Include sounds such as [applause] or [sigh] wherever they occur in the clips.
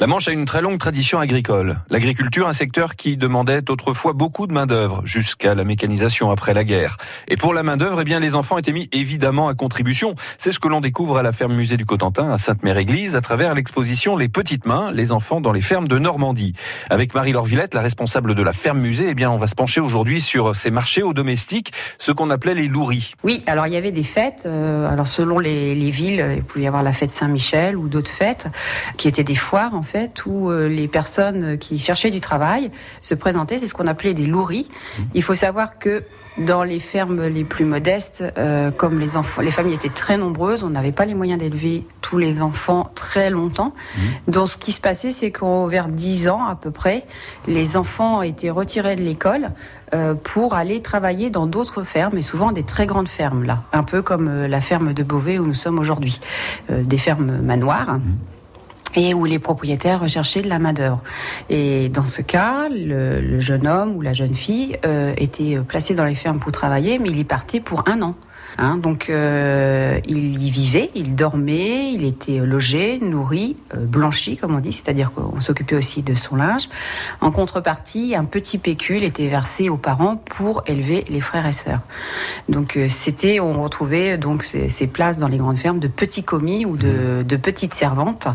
La Manche a une très longue tradition agricole. L'agriculture, un secteur qui demandait autrefois beaucoup de main-d'œuvre, jusqu'à la mécanisation après la guerre. Et pour la main-d'œuvre, eh bien, les enfants étaient mis évidemment à contribution. C'est ce que l'on découvre à la ferme musée du Cotentin, à Sainte-Mère-Église, à travers l'exposition Les petites mains, les enfants dans les fermes de Normandie. Avec Marie-Laure Villette, la responsable de la ferme musée, eh bien, on va se pencher aujourd'hui sur ces marchés aux domestiques, ce qu'on appelait les louris. Oui, alors il y avait des fêtes. euh, alors selon les, les villes, il pouvait y avoir la fête Saint-Michel ou d'autres fêtes qui étaient des foires fait où euh, les personnes qui cherchaient du travail se présentaient. C'est ce qu'on appelait des louris. Il faut savoir que dans les fermes les plus modestes, euh, comme les enfants, les familles étaient très nombreuses, on n'avait pas les moyens d'élever tous les enfants très longtemps. Donc ce qui se passait, c'est qu'au vers 10 ans à peu près, les enfants étaient retirés de l'école euh, pour aller travailler dans d'autres fermes, et souvent des très grandes fermes là, un peu comme euh, la ferme de Beauvais où nous sommes aujourd'hui, des fermes manoirs et où les propriétaires recherchaient de la main-d'œuvre. Et dans ce cas, le, le jeune homme ou la jeune fille euh, était placé dans les fermes pour travailler, mais il y partait pour un an. Hein, donc euh, il y vivait, il dormait, il était logé, nourri, euh, blanchi comme on dit, c'est-à-dire qu'on s'occupait aussi de son linge. En contrepartie, un petit pécule était versé aux parents pour élever les frères et sœurs. Donc euh, c'était, on retrouvait donc ces, ces places dans les grandes fermes de petits commis ou de, de petites servantes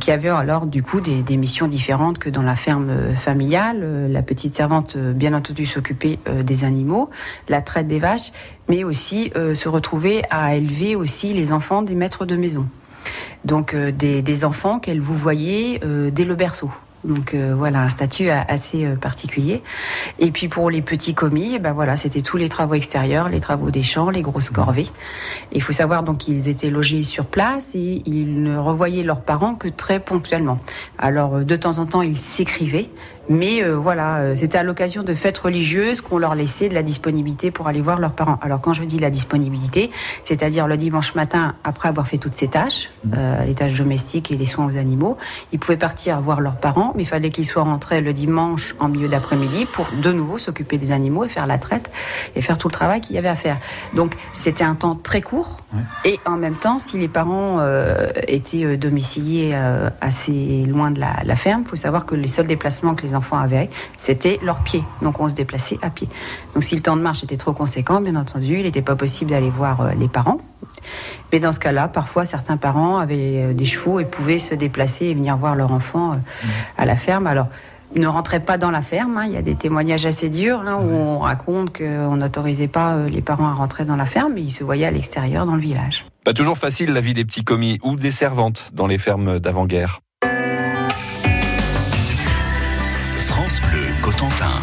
qui avaient alors du coup des, des missions différentes que dans la ferme familiale. La petite servante, bien entendu, s'occupait des animaux, la traite des vaches, mais aussi euh, se retrouver à élever aussi les enfants des maîtres de maison. Donc euh, des, enfants qu'elle vous voyait euh, dès le berceau. Donc voilà un statut assez particulier. Et puis pour les petits commis, eh ben voilà, c'était tous les travaux extérieurs, les travaux des champs, les grosses corvées. Il faut savoir donc qu'ils étaient logés sur place et ils ne revoyaient leurs parents que très ponctuellement. Alors de temps en temps ils s'écrivaient, mais euh, voilà, euh, c'était à l'occasion de fêtes religieuses qu'on leur laissait de la disponibilité pour aller voir leurs parents. Alors quand je dis la disponibilité, c'est-à-dire le dimanche matin après avoir fait toutes ces tâches, euh, les tâches domestiques et les soins aux animaux, ils pouvaient partir voir leurs parents, mais il fallait qu'ils soient rentrés le dimanche en milieu d'après-midi pour de nouveau s'occuper des animaux et faire la traite et faire tout le travail qu'il y avait à faire. Donc c'était un temps très court et en même temps, si les parents euh, étaient euh, domiciliés euh, assez loin de la, la ferme, il faut savoir que les seuls déplacements que les enfants avaient, c'était leurs pieds. Donc on se déplaçait à pied. Donc si le temps de marche était trop conséquent, bien entendu, il n'était pas possible d'aller voir euh, les parents. Mais dans ce cas-là, parfois certains parents avaient euh, des chevaux et pouvaient se déplacer et venir voir leur enfant euh, à la ferme. Alors ne rentraient pas dans la ferme. hein. Il y a des témoignages assez durs hein, où on raconte qu'on n'autorisait pas les parents à rentrer dans la ferme, mais ils se voyaient à l'extérieur dans le village. Pas toujours facile la vie des petits commis ou des servantes dans les fermes d'avant-guerre. France Bleu Cotentin.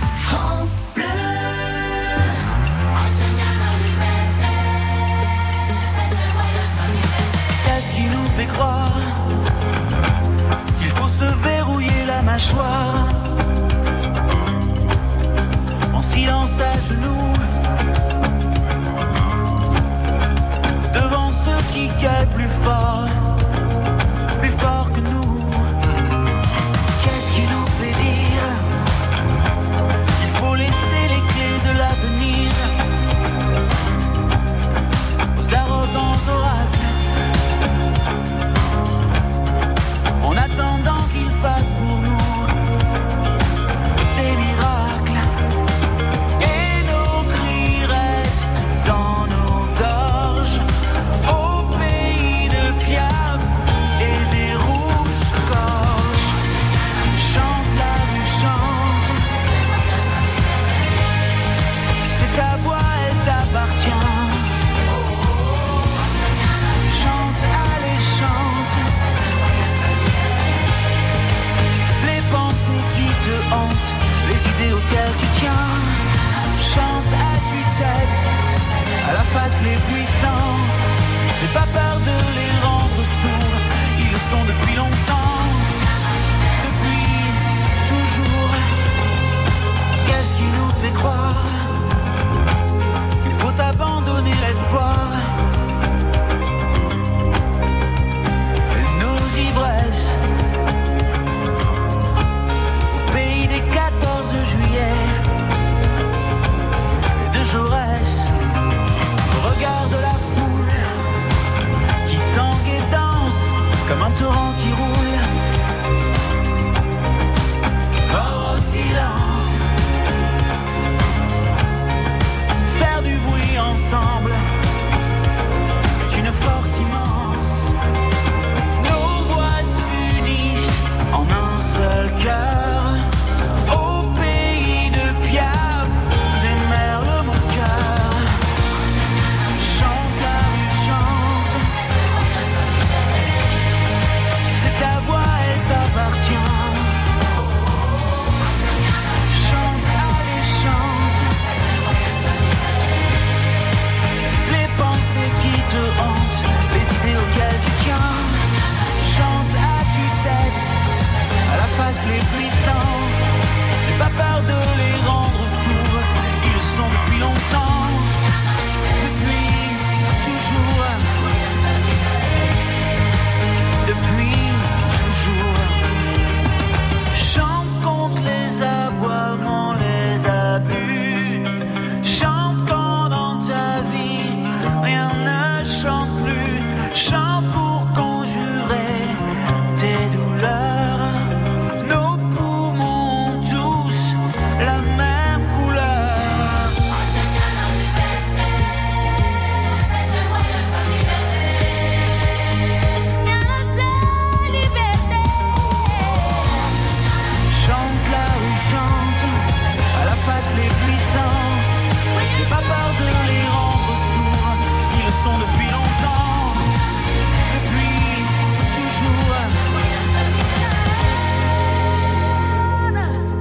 Qu'est-ce qui nous fait croire qu'il faut se verrouiller la mâchoire? face les puissants. N'aie pas peur de les rendre sourds, ils le sont depuis longtemps. Depuis toujours, qu'est-ce qui nous fait croire? Qu'il faut abandonner l'espoir?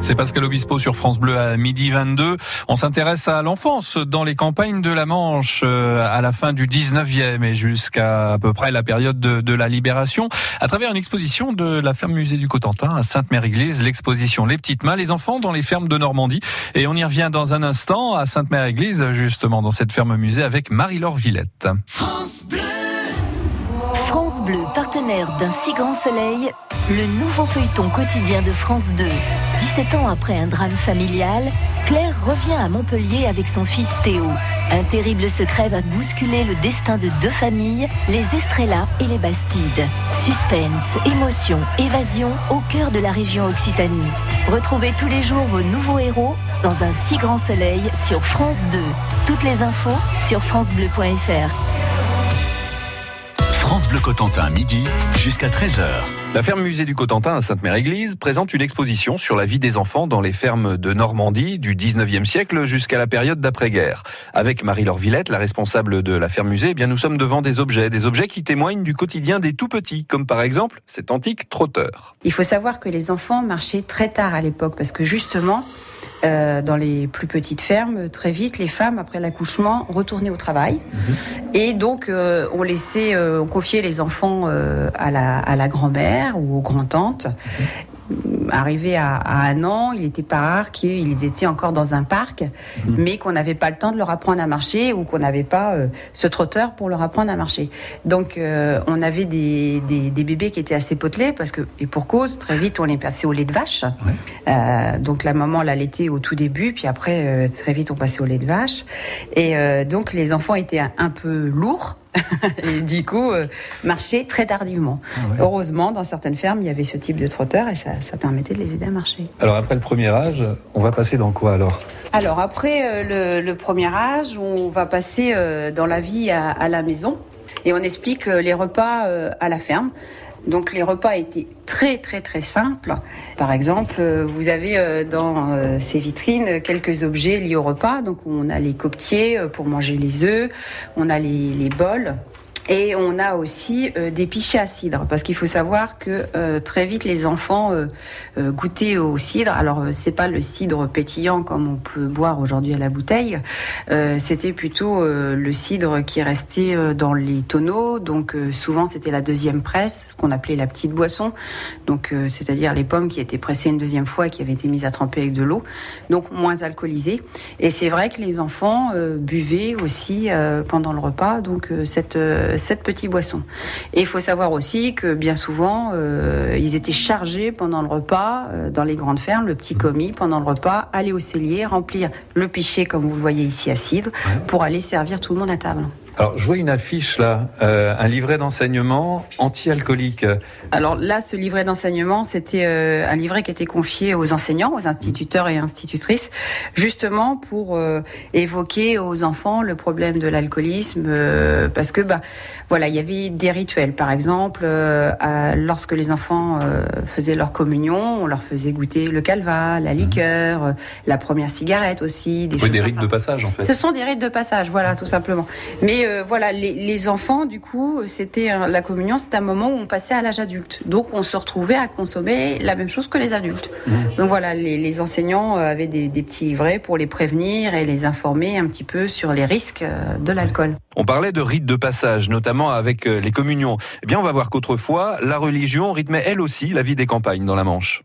C'est Pascal Obispo sur France Bleu à midi 22. On s'intéresse à l'enfance dans les campagnes de la Manche euh, à la fin du 19e et jusqu'à à peu près la période de, de, la Libération à travers une exposition de la ferme musée du Cotentin à Sainte-Mère-Église, l'exposition Les petites mains, les enfants dans les fermes de Normandie. Et on y revient dans un instant à Sainte-Mère-Église, justement dans cette ferme musée avec Marie-Laure Villette. France Bleu. France Bleu, partenaire d'un si grand soleil, le nouveau feuilleton quotidien de France 2. 17 ans après un drame familial, Claire revient à Montpellier avec son fils Théo. Un terrible secret va bousculer le destin de deux familles, les Estrella et les Bastides. Suspense, émotion, évasion au cœur de la région Occitanie. Retrouvez tous les jours vos nouveaux héros dans un si grand soleil sur France 2. Toutes les infos sur francebleu.fr. France Bleu Cotentin, midi jusqu'à 13h. La ferme musée du Cotentin à Sainte-Mère-Église présente une exposition sur la vie des enfants dans les fermes de Normandie du 19e siècle jusqu'à la période d'après-guerre. Avec Marie-Laure Villette, la responsable de la ferme musée, eh bien nous sommes devant des objets, des objets qui témoignent du quotidien des tout petits, comme par exemple cet antique trotteur. Il faut savoir que les enfants marchaient très tard à l'époque parce que justement, euh, dans les plus petites fermes, très vite, les femmes, après l'accouchement, retournaient au travail. Mmh. Et donc, euh, on laissait, euh, on confiait les enfants euh, à la, à la grand-mère ou aux grands-tantes. Mmh arrivé à, à, un an, il était pas rare qu'ils étaient encore dans un parc, mmh. mais qu'on n'avait pas le temps de leur apprendre à marcher ou qu'on n'avait pas euh, ce trotteur pour leur apprendre à marcher. Donc euh, on avait des, des, des, bébés qui étaient assez potelés parce que et pour cause très vite on les passait au lait de vache. Ouais. Euh, donc la maman l'allaitait au tout début, puis après très vite on passait au lait de vache. Et donc les enfants étaient un, un peu lourds. [laughs] et du coup, euh, marcher très tardivement. Ah ouais. Heureusement, dans certaines fermes, il y avait ce type de trotteur et ça, ça, permettait de les aider à marcher. Alors après le premier âge, on va passer dans quoi alors? Alors après euh, le, le, premier âge, on va passer euh, dans la vie à, à, la maison et on explique les repas à la ferme. Donc les repas étaient très très très simples. Par exemple, euh, vous avez dans euh, ces vitrines quelques objets liés au repas. Donc on a les coquetiers pour manger les œufs, on a les, les bols et on a aussi euh, des pichets à cidre, parce qu'il faut savoir que euh, très vite les enfants euh, goûtaient au cidre. Alors c'est pas le cidre pétillant comme on peut boire aujourd'hui à la bouteille. c'était plutôt le cidre qui restait dans les tonneaux. Donc souvent c'était la deuxième presse, ce qu'on appelait la petite boisson. Donc c'est-à-dire les pommes qui étaient pressées une deuxième fois et qui avaient été mises à tremper avec de l'eau, donc moins alcoolisées. Et c'est vrai que les enfants buvaient aussi pendant le repas. Donc cette cette petite boisson. Et il faut savoir aussi que bien souvent, euh, ils étaient chargés pendant le repas, euh, dans les grandes fermes, le petit commis, pendant le repas, aller au cellier, remplir le pichet, comme vous le voyez ici à Cidre, ouais. pour aller servir tout le monde à table. Alors, je vois une affiche là, euh, un livret d'enseignement anti-alcoolique. Alors là, ce livret d'enseignement, c'était euh, un livret qui était confié aux enseignants, aux instituteurs et institutrices, justement pour euh, évoquer aux enfants le problème de l'alcoolisme, parce que bah voilà, il y avait des rituels. Par exemple, à, lorsque les enfants faisaient leur communion, on leur faisait goûter le calva, la liqueur, mmh. la première cigarette aussi. Des, oui, des rites de passage en fait. Ce sont des rites de passage, voilà, tout simplement. Mais euh, voilà, les, les, enfants, du coup, c'était la communion, c'était un moment où on passait à l'âge adulte. Donc, on se retrouvait à consommer la même chose que les adultes. Mmh. Donc voilà, les, les enseignants avaient des, des, petits livrets pour les prévenir et les informer un petit peu sur les risques de l'alcool. On parlait de rites de passage, notamment avec les communions. Eh bien, on va voir qu'autrefois, la religion rythmait elle aussi la vie des campagnes dans la Manche.